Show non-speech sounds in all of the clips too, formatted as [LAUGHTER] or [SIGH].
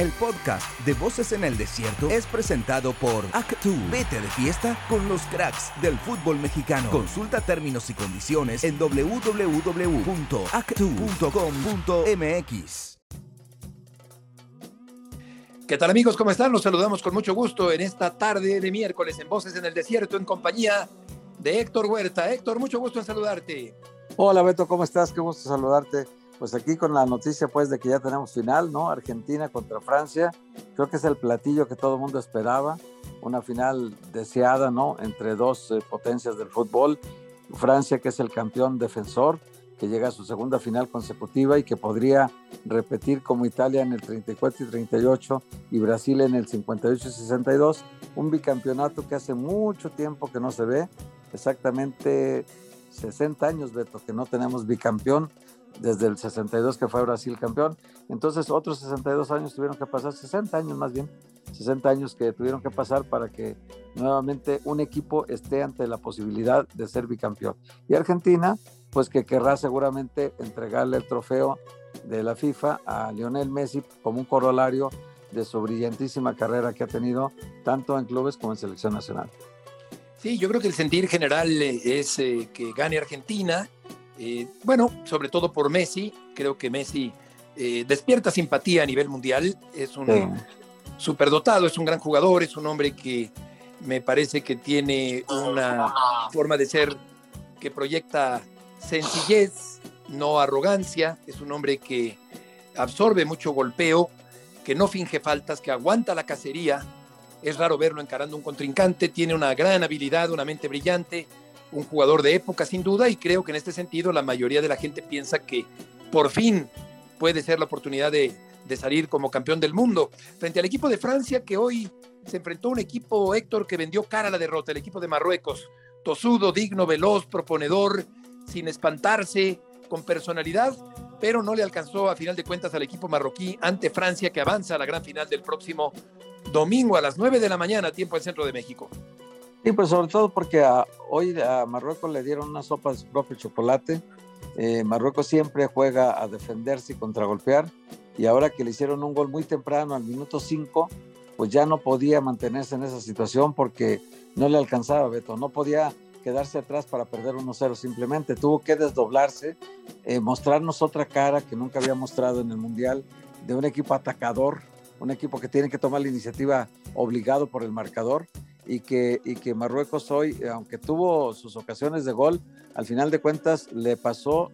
El podcast de Voces en el Desierto es presentado por Actu. Vete de fiesta con los cracks del fútbol mexicano. Consulta términos y condiciones en www.actu.com.mx. ¿Qué tal amigos? ¿Cómo están? Los saludamos con mucho gusto en esta tarde de miércoles en Voces en el Desierto en compañía de Héctor Huerta. Héctor, mucho gusto en saludarte. Hola Beto, ¿cómo estás? Qué gusto saludarte pues aquí con la noticia pues de que ya tenemos final, ¿no? Argentina contra Francia, creo que es el platillo que todo el mundo esperaba, una final deseada, ¿no? Entre dos eh, potencias del fútbol, Francia que es el campeón defensor, que llega a su segunda final consecutiva y que podría repetir como Italia en el 34 y 38 y Brasil en el 58 y 62, un bicampeonato que hace mucho tiempo que no se ve, exactamente 60 años, Beto, que no tenemos bicampeón desde el 62 que fue Brasil campeón. Entonces otros 62 años tuvieron que pasar, 60 años más bien, 60 años que tuvieron que pasar para que nuevamente un equipo esté ante la posibilidad de ser bicampeón. Y Argentina, pues que querrá seguramente entregarle el trofeo de la FIFA a Lionel Messi como un corolario de su brillantísima carrera que ha tenido tanto en clubes como en selección nacional. Sí, yo creo que el sentir general es eh, que gane Argentina eh, bueno, sobre todo por Messi, creo que Messi eh, despierta simpatía a nivel mundial, es un superdotado, es un gran jugador, es un hombre que me parece que tiene una forma de ser que proyecta sencillez, no arrogancia, es un hombre que absorbe mucho golpeo, que no finge faltas, que aguanta la cacería, es raro verlo encarando un contrincante, tiene una gran habilidad, una mente brillante, un jugador de época sin duda y creo que en este sentido la mayoría de la gente piensa que por fin puede ser la oportunidad de, salir como campeón del mundo frente al equipo de Francia que hoy se enfrentó a un equipo Héctor que vendió cara a la derrota, el equipo de Marruecos, tosudo, digno, veloz, proponedor, sin espantarse, con personalidad, pero no le alcanzó a final de cuentas al equipo marroquí ante Francia que avanza a la gran final del próximo domingo a las 9 de la mañana, tiempo en Centro de México. Sí, pues sobre todo porque hoy a Marruecos le dieron una sopa de su propio chocolate. Eh, Marruecos siempre juega a defenderse y contragolpear. Y ahora que le hicieron un gol muy temprano, al minuto 5, pues ya no podía mantenerse en esa situación porque no le alcanzaba, Beto. No podía quedarse atrás para perder 1-0. Simplemente tuvo que desdoblarse, eh, mostrarnos otra cara que nunca había mostrado en el Mundial de un equipo atacador, un equipo que tiene que tomar la iniciativa obligado por el marcador y que, y que Marruecos hoy, aunque tuvo sus ocasiones de gol, al final de cuentas le pasó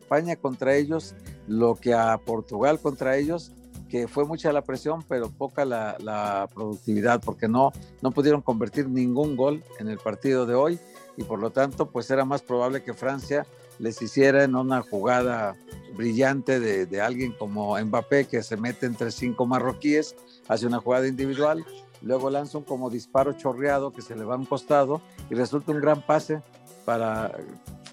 España contra ellos lo que a Portugal contra ellos, que fue mucha la presión, pero poca la, la productividad, porque no, no pudieron convertir ningún gol en el partido de hoy y por lo tanto pues era más probable que Francia les hiciera en una jugada brillante de, de, alguien como Mbappé que se mete entre cinco marroquíes, hace una jugada individual luego lanza un como disparo chorreado que se le va a un costado y resulta un gran pase para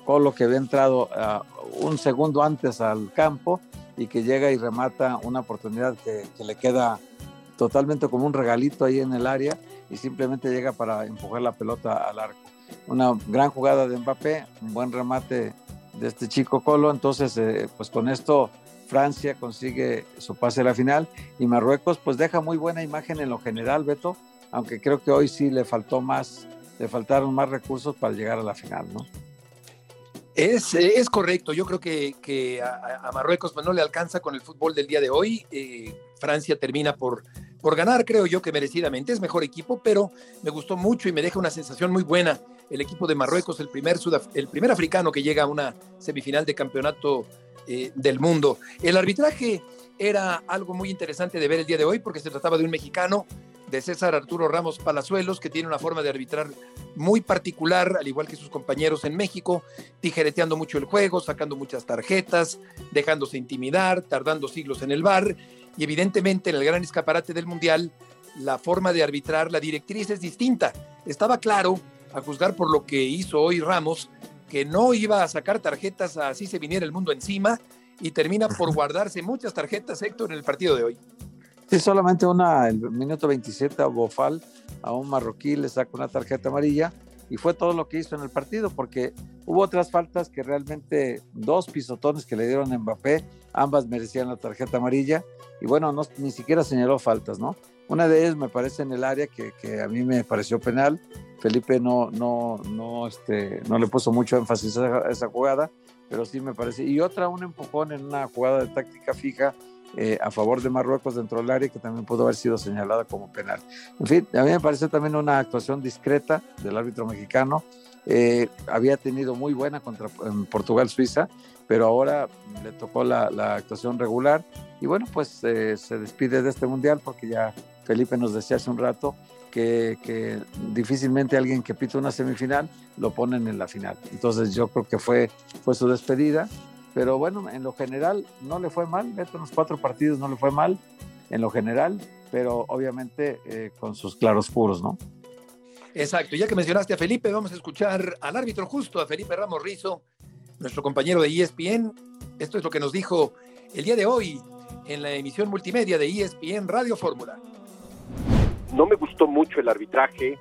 Colo que había entrado uh, un segundo antes al campo y que llega y remata una oportunidad que, que, le queda totalmente como un regalito ahí en el área y simplemente llega para empujar la pelota al arco. Una gran jugada de Mbappé, un buen remate de este chico Colo, entonces eh, pues con esto Francia consigue su pase a la final y Marruecos pues deja muy buena imagen en lo general, Beto, aunque creo que hoy sí le faltó más, le faltaron más recursos para llegar a la final, ¿no? Es, es correcto, yo creo que, que a, Marruecos pues, no le alcanza con el fútbol del día de hoy. Eh, Francia termina por, por ganar, creo yo que merecidamente. Es mejor equipo, pero me gustó mucho y me deja una sensación muy buena. El equipo de Marruecos, el primer, el primer africano que llega a una semifinal de campeonato eh, del mundo. El arbitraje era algo muy interesante de ver el día de hoy porque se trataba de un mexicano, de César Arturo Ramos Palazuelos, que tiene una forma de arbitrar muy particular, al igual que sus compañeros en México, tijereteando mucho el juego, sacando muchas tarjetas, dejándose intimidar, tardando siglos en el bar, y evidentemente en el gran escaparate del Mundial, la forma de arbitrar, la directriz es distinta. Estaba claro, a juzgar por lo que hizo hoy Ramos, que no iba a sacar tarjetas así se viniera el mundo encima y termina por guardarse muchas tarjetas, Héctor, en el partido de hoy. Sí, solamente una, el minuto 27 a Bofal, a un marroquí le saca una tarjeta amarilla y fue todo lo que hizo en el partido, porque Hubo otras faltas que realmente, dos pisotones que le dieron a Mbappé, ambas merecían la tarjeta amarilla y bueno, no, ni siquiera señaló faltas, ¿no? Una de ellas me parece en el área que, que a mí me pareció penal. Felipe no, no, no, este, no le puso mucho énfasis a esa jugada, pero sí me parece. Y otra, un empujón en una jugada de táctica fija eh, a favor de Marruecos dentro del área que también pudo haber sido señalada como penal. En fin, a mí me parece también una actuación discreta del árbitro mexicano. Eh, había tenido muy buena contra Portugal-Suiza, pero ahora le tocó la, actuación regular y bueno, pues eh, se despide de este mundial porque ya Felipe nos decía hace un rato que, difícilmente alguien que pita una semifinal lo ponen en la final. Entonces yo creo que fue, fue su despedida, pero bueno, en lo general no le fue mal, Beto en cuatro partidos no le fue mal, en lo general, pero obviamente eh, con sus claroscuros, ¿no? Exacto, ya que mencionaste a Felipe, vamos a escuchar al árbitro justo, a Felipe Ramos Rizo, nuestro compañero de ESPN. Esto es lo que nos dijo el día de hoy en la emisión multimedia de ESPN Radio Fórmula. No me gustó mucho el arbitraje,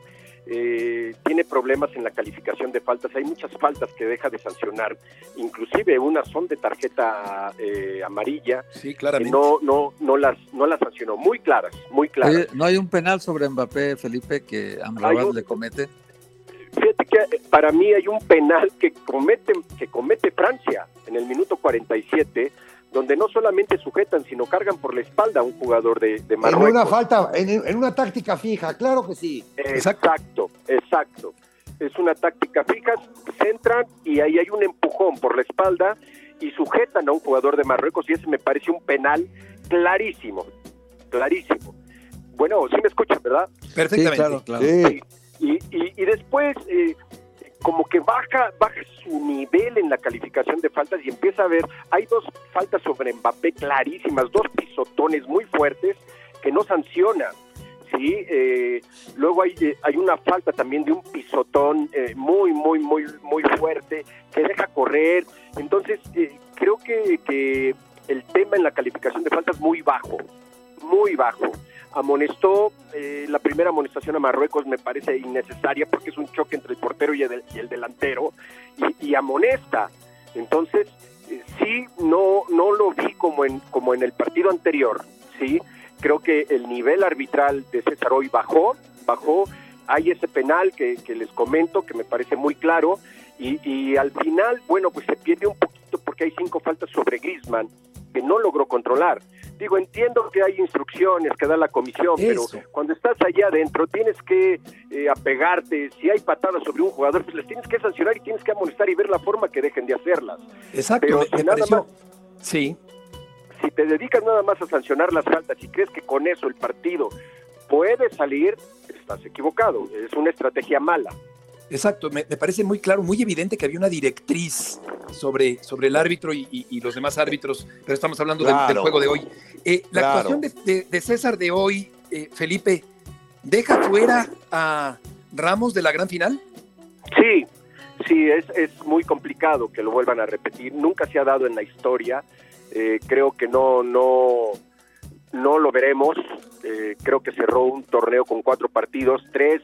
eh, tiene problemas en la calificación de faltas, hay muchas faltas que deja de sancionar, inclusive unas son de tarjeta eh, amarilla, sí, claramente. no, no, no las, no las sancionó, muy claras, muy claras. Oye, no hay un penal sobre Mbappé, Felipe, que Amrabat le comete. Fíjate que para mí hay un penal que comete, que comete Francia en el minuto 47, donde no solamente sujetan, sino cargan por la espalda a un jugador de, de Marruecos. En una falta, en, en, una táctica fija, claro que sí. Exacto, exacto. Es una táctica fija, centran y ahí hay un empujón por la espalda y sujetan a un jugador de Marruecos y ese me parece un penal clarísimo, clarísimo. Bueno, sí me escuchan, ¿verdad? Perfectamente. Sí, claro, claro. Sí. Y, y, y, después, eh, como que baja, baja su nivel en la calificación de faltas y empieza a ver, hay dos faltas sobre Mbappé clarísimas, dos pisotones muy fuertes que no sanciona. Sí, eh, luego hay, eh, hay una falta también de un pisotón eh, muy, muy, muy, muy fuerte que deja correr. Entonces, eh, creo que, que el tema en la calificación de faltas muy bajo, muy bajo amonestó eh, la primera amonestación a Marruecos me parece innecesaria porque es un choque entre el portero y el, y el delantero y, y, amonesta. Entonces eh, sí no no lo vi como en como en el partido anterior sí creo que el nivel arbitral de César hoy bajó bajó. Hay ese penal que, que les comento que me parece muy claro y, y al final bueno pues se pierde un poquito porque hay cinco faltas sobre Griezmann que no logró controlar digo, entiendo que hay instrucciones que da la comisión, Eso. pero cuando estás allá adentro tienes que eh, apegarte, si hay patadas sobre un jugador, pues les tienes que sancionar y tienes que amonestar y ver la forma que dejen de hacerlas. Exacto, pero si me nada pareció... más, Sí. si te dedicas nada más a sancionar las faltas y crees que con eso el partido puede salir, estás equivocado, es una estrategia mala. Exacto, me, me, parece muy claro, muy evidente que había una directriz sobre, sobre el árbitro y, y, y los demás árbitros, pero estamos hablando claro. del, del, juego de hoy. Eh, la claro. actuación de, de, de, César de hoy, eh, Felipe, ¿deja fuera a Ramos de la gran final? Sí, sí, es, es muy complicado que lo vuelvan a repetir, nunca se ha dado en la historia, eh, creo que no, no, no lo veremos, eh, creo que cerró un torneo con cuatro partidos, tres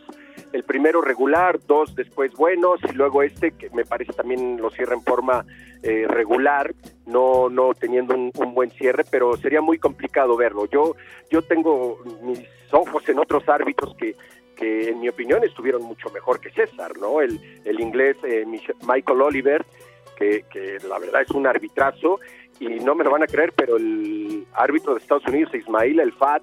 el primero regular, dos después buenos y luego este que me parece también lo cierra en forma eh, regular, no no teniendo un, buen cierre, pero sería muy complicado verlo. Yo yo tengo mis ojos en otros árbitros que que en mi opinión estuvieron mucho mejor que César, ¿no? El, el inglés eh, Michael Oliver, que, que la verdad es un arbitrazo y no me lo van a creer, pero el árbitro de Estados Unidos, Ismail El Fat,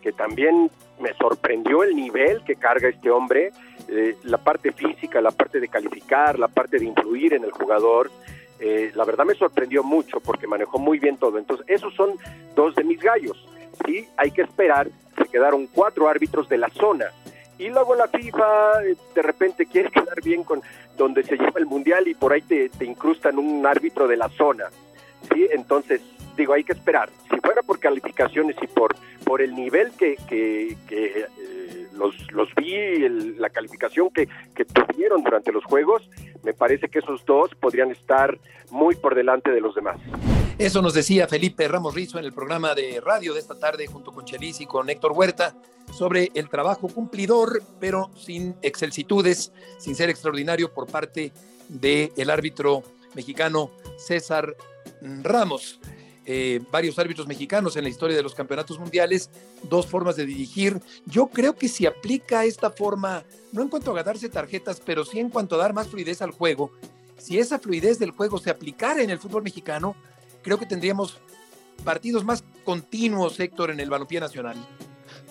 que también me sorprendió el nivel que carga este hombre, eh, la parte física, la parte de calificar, la parte de influir en el jugador. Eh, la verdad me sorprendió mucho porque manejó muy bien todo. Entonces, esos son dos de mis gallos. Sí, hay que esperar. Se quedaron cuatro árbitros de la zona. Y luego la FIFA eh, de repente quiere [LAUGHS] quedar bien con donde se lleva el mundial y por ahí te, te incrustan un árbitro de la zona. Entonces, digo, hay que esperar. Si fuera por calificaciones y por, por el nivel que, que, eh, los, los vi, el, la calificación que, que tuvieron durante los juegos, me parece que esos dos podrían estar muy por delante de los demás. Eso nos decía Felipe Ramos Rizo en el programa de radio de esta tarde junto con Chelis y con Héctor Huerta sobre el trabajo cumplidor, pero sin excelsitudes, sin ser extraordinario por parte del árbitro mexicano César Ramos. Eh, varios árbitros mexicanos en la historia de los campeonatos mundiales, dos formas de dirigir. Yo creo que si aplica esta forma, no en cuanto a ganarse tarjetas, pero sí en cuanto a dar más fluidez al juego, si esa fluidez del juego se aplicara en el fútbol mexicano, creo que tendríamos partidos más continuos, Héctor, en el balompié nacional.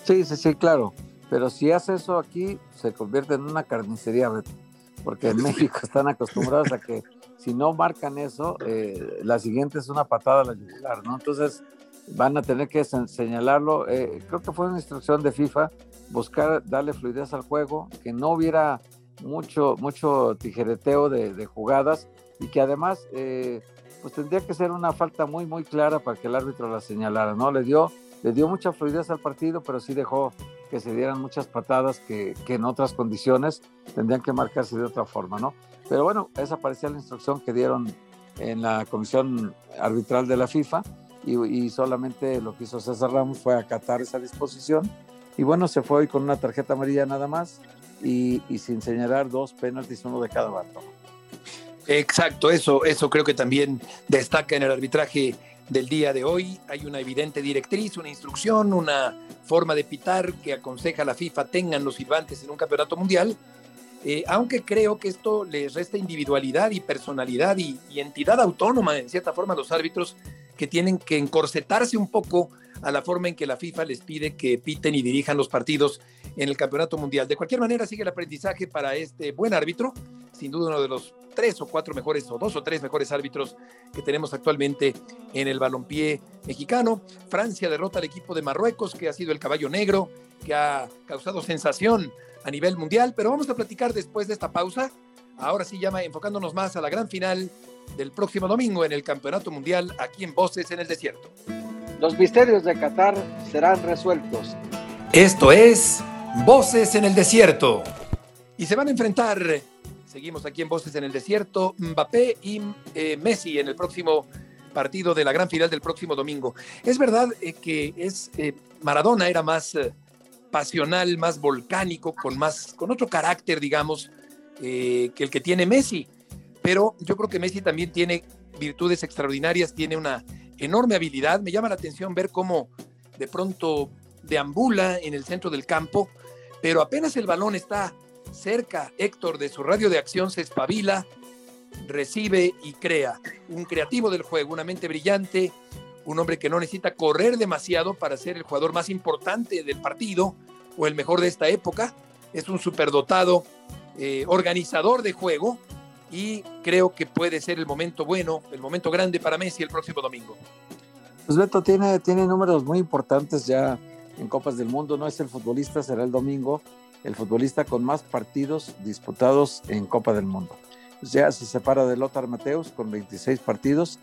Sí, sí, sí, claro. Pero si hace eso aquí, se convierte en una carnicería, porque en [LAUGHS] México están acostumbrados a que si no marcan eso, eh, la siguiente es una patada a la yugular, ¿no? Entonces van a tener que señalarlo. Eh, creo que fue una instrucción de FIFA buscar darle fluidez al juego, que no hubiera mucho, mucho tijereteo de, jugadas y que además, eh, pues tendría que ser una falta muy, muy clara para que el árbitro la señalara, ¿no? Le dio, le dio mucha fluidez al partido, pero sí dejó que se dieran muchas patadas que, que en otras condiciones tendrían que marcarse de otra forma, ¿no? Pero bueno, esa parecía la instrucción que dieron en la comisión arbitral de la FIFA y, solamente lo que hizo César Ramos fue acatar esa disposición y bueno, se fue hoy con una tarjeta amarilla nada más y, sin señalar dos penaltis, uno de cada bando. Exacto, eso, eso creo que también destaca en el arbitraje del día de hoy. Hay una evidente directriz, una instrucción, una forma de pitar que aconseja a la FIFA tengan los silbantes en un campeonato mundial eh, aunque creo que esto les resta individualidad y personalidad y, entidad autónoma, en cierta forma, a los árbitros que tienen que encorsetarse un poco a la forma en que la FIFA les pide que piten y dirijan los partidos en el Campeonato Mundial. De cualquier manera, sigue el aprendizaje para este buen árbitro, sin duda uno de los tres o cuatro mejores o dos o tres mejores árbitros que tenemos actualmente en el balompié mexicano. Francia derrota al equipo de Marruecos, que ha sido el caballo negro, que ha causado sensación a nivel mundial, pero vamos a platicar después de esta pausa. Ahora sí, llama enfocándonos más a la gran final del próximo domingo en el Campeonato Mundial aquí en Voces en el Desierto. Los misterios de Qatar serán resueltos. Esto es Voces en el Desierto. Y se van a enfrentar, seguimos aquí en Voces en el Desierto, Mbappé y eh, Messi en el próximo partido de la gran final del próximo domingo. Es verdad eh, que es eh, Maradona era más pasional, más volcánico, con, más, con otro carácter, digamos, que el que tiene Messi. Pero yo creo que Messi también tiene virtudes extraordinarias, tiene una enorme habilidad. Me llama la atención ver cómo de pronto deambula en el centro del campo, pero apenas el balón está cerca, Héctor, de su radio de acción, se espabila, recibe y crea. Un creativo del juego, una mente brillante, un hombre que no necesita correr demasiado para ser el jugador más importante del partido o el mejor de esta época. Es un superdotado eh, organizador de juego y creo que puede ser el momento bueno, el momento grande para Messi el próximo domingo. Pues Beto tiene, tiene números muy importantes ya en Copas del Mundo, no es el futbolista, será el domingo, el futbolista con más partidos disputados en Copa del Mundo. Ya se separa de Lothar Mateus con 26 partidos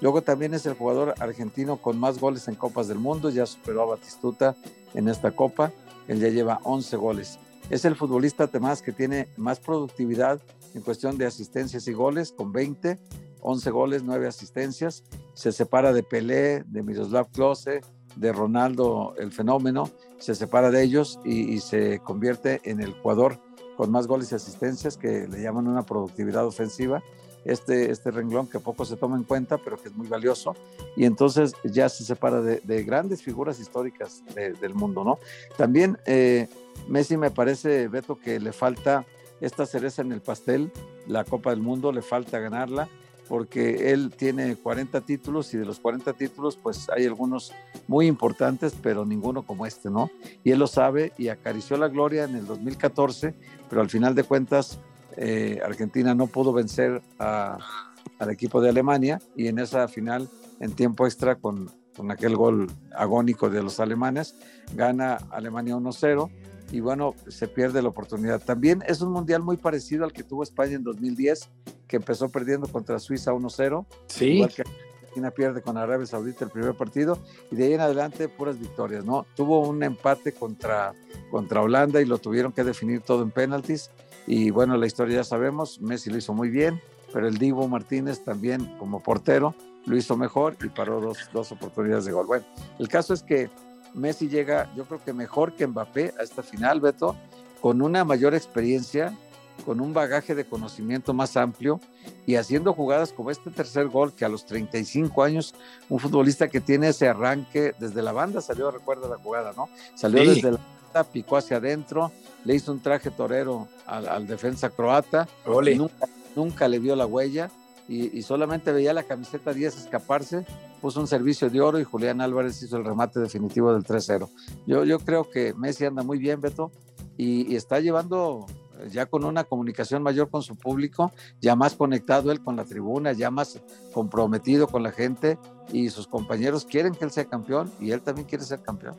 Luego también es el jugador argentino con más goles en Copas del Mundo, ya superó a Batistuta en esta Copa, él ya lleva 11 goles. Es el futbolista además que tiene más productividad en cuestión de asistencias y goles, con 20, 11 goles, 9 asistencias. Se separa de Pelé, de Miroslav Klose, de Ronaldo el fenómeno, se separa de ellos y, se convierte en el jugador con más goles y asistencias que le llaman una productividad ofensiva. Este, este renglón que poco se toma en cuenta, pero que es muy valioso, y entonces ya se separa de, grandes figuras históricas del mundo, ¿no? También eh, Messi me parece, Beto, que le falta esta cereza en el pastel, la Copa del Mundo, le falta ganarla, porque él tiene 40 títulos y de los 40 títulos, pues hay algunos muy importantes, pero ninguno como este, ¿no? Y él lo sabe y acarició la gloria en el 2014, pero al final de cuentas eh, Argentina no pudo vencer al equipo de Alemania y en esa final, en tiempo extra, con, con aquel gol agónico de los alemanes, gana Alemania 1-0 y bueno, se pierde la oportunidad. También es un mundial muy parecido al que tuvo España en 2010, que empezó perdiendo contra Suiza 1-0. Sí. Igual que Argentina pierde con Arabia Saudita el primer partido y de ahí en adelante puras victorias, ¿no? Tuvo un empate contra, contra Holanda y lo tuvieron que definir todo en penaltis y bueno, la historia ya sabemos, Messi lo hizo muy bien, pero el Divo Martínez también como portero lo hizo mejor y paró dos, dos oportunidades de gol. Bueno, el caso es que Messi llega, yo creo que mejor que Mbappé a esta final, Beto, con una mayor experiencia, con un bagaje de conocimiento más amplio y haciendo jugadas como este tercer gol que a los 35 años, un futbolista que tiene ese arranque desde la banda salió, recuerda la jugada, ¿no? Salió desde la banda, picó hacia adentro, le hizo un traje torero al, defensa croata, nunca, nunca, le vio la huella y, y, solamente veía la camiseta 10 escaparse, puso un servicio de oro y Julián Álvarez hizo el remate definitivo del 3-0. Yo, yo creo que Messi anda muy bien, Beto, y, y está llevando ya con una comunicación mayor con su público, ya más conectado él con la tribuna, ya más comprometido con la gente y sus compañeros quieren que él sea campeón y él también quiere ser campeón.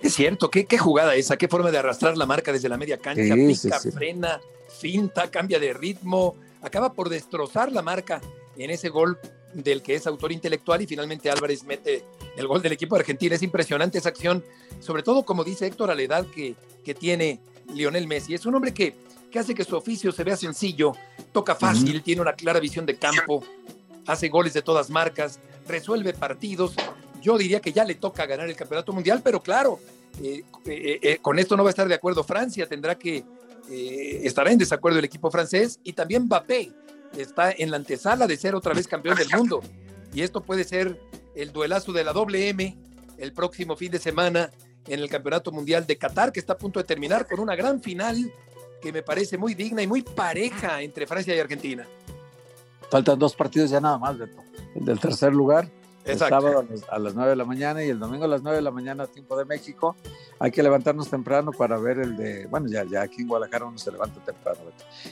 Es cierto, qué, qué jugada esa, qué forma de arrastrar la marca desde la media cancha, pica, frena, finta, cambia de ritmo, acaba por destrozar la marca en ese gol del que es autor intelectual y finalmente Álvarez mete el gol del equipo de Argentina. Es impresionante esa acción, sobre todo como dice Héctor, a la edad que, que tiene Lionel Messi. Es un hombre que, que hace que su oficio se vea sencillo, toca fácil, tiene una clara visión de campo, hace goles de todas marcas, resuelve partidos. Yo diría que ya le toca ganar el campeonato mundial, pero claro, eh, eh, eh, con esto no va a estar de acuerdo Francia, tendrá que estará en desacuerdo el equipo francés y también Mbappé está en la antesala de ser otra vez campeón del mundo. Y esto puede ser el duelazo de la doble el próximo fin de semana en el Campeonato Mundial de Qatar, que está a punto de terminar con una gran final que me parece muy digna y muy pareja entre Francia y Argentina. Faltan dos partidos ya nada más, Beto. El del tercer lugar, el sábado a las, 9 de la mañana y el domingo a las 9 de la mañana, tiempo de México. Hay que levantarnos temprano para ver el de, bueno, ya, ya aquí en Guadalajara uno se levanta temprano.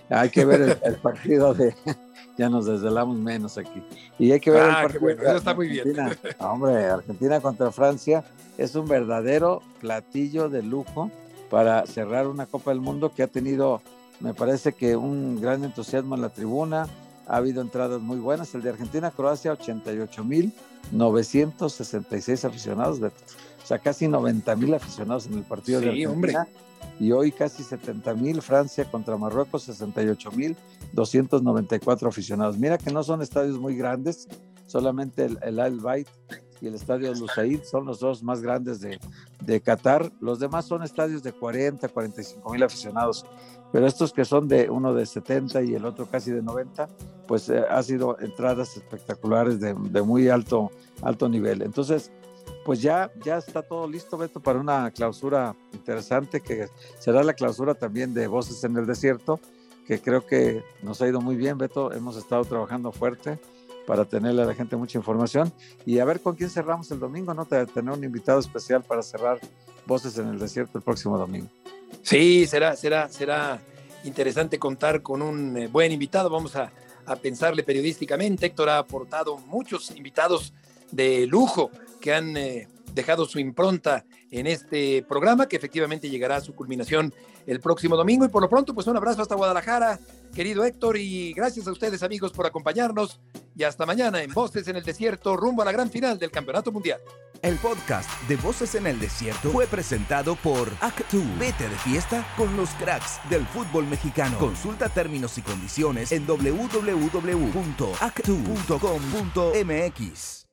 Hay que ver el [LAUGHS] partido de, [LAUGHS] ya nos desvelamos menos aquí. Y hay que ver el ah, partido. Bueno, eso está muy bien. [LAUGHS] hombre, Argentina contra Francia es un verdadero platillo de lujo para cerrar una Copa del Mundo que ha tenido, me parece que un gran entusiasmo en la tribuna. Ha habido entradas muy buenas. El de Argentina-Croacia, 88.966 aficionados. O sea, casi 90.000 aficionados en el partido de Argentina. Hombre y hoy casi 70 mil, Francia contra Marruecos 68 mil 294 aficionados. Mira que no son estadios muy grandes, solamente el, el Al Bayt y el estadio Lusaid son los dos más grandes de, Qatar. Los demás son estadios de 40, 45 mil aficionados. Pero estos que son de uno de 70 y el otro casi de 90, pues eh, ha sido entradas espectaculares de, de muy alto, alto nivel. Entonces, pues ya, ya está todo listo, Beto, para una clausura interesante que será la clausura también de Voces en el Desierto, que creo que nos ha ido muy bien, Beto. Hemos estado trabajando fuerte para tenerle a la gente mucha información y a ver con quién cerramos el domingo, ¿no? Tener un invitado especial para cerrar Voces en el Desierto el próximo domingo. Sí, será, será, será interesante contar con un eh, buen invitado. Vamos a, a pensarle periodísticamente. Héctor ha aportado muchos invitados de lujo que han eh, dejado su impronta en este programa, que efectivamente llegará a su culminación el próximo domingo. Y por lo pronto, pues un abrazo hasta Guadalajara, querido Héctor, y gracias a ustedes amigos por acompañarnos. Y hasta mañana en Voces en el Desierto, rumbo a la gran final del Campeonato Mundial. El podcast de Voces en el Desierto fue presentado por Actu. Vete de fiesta con los cracks del fútbol mexicano. Consulta términos y condiciones en www.actu.com.mx.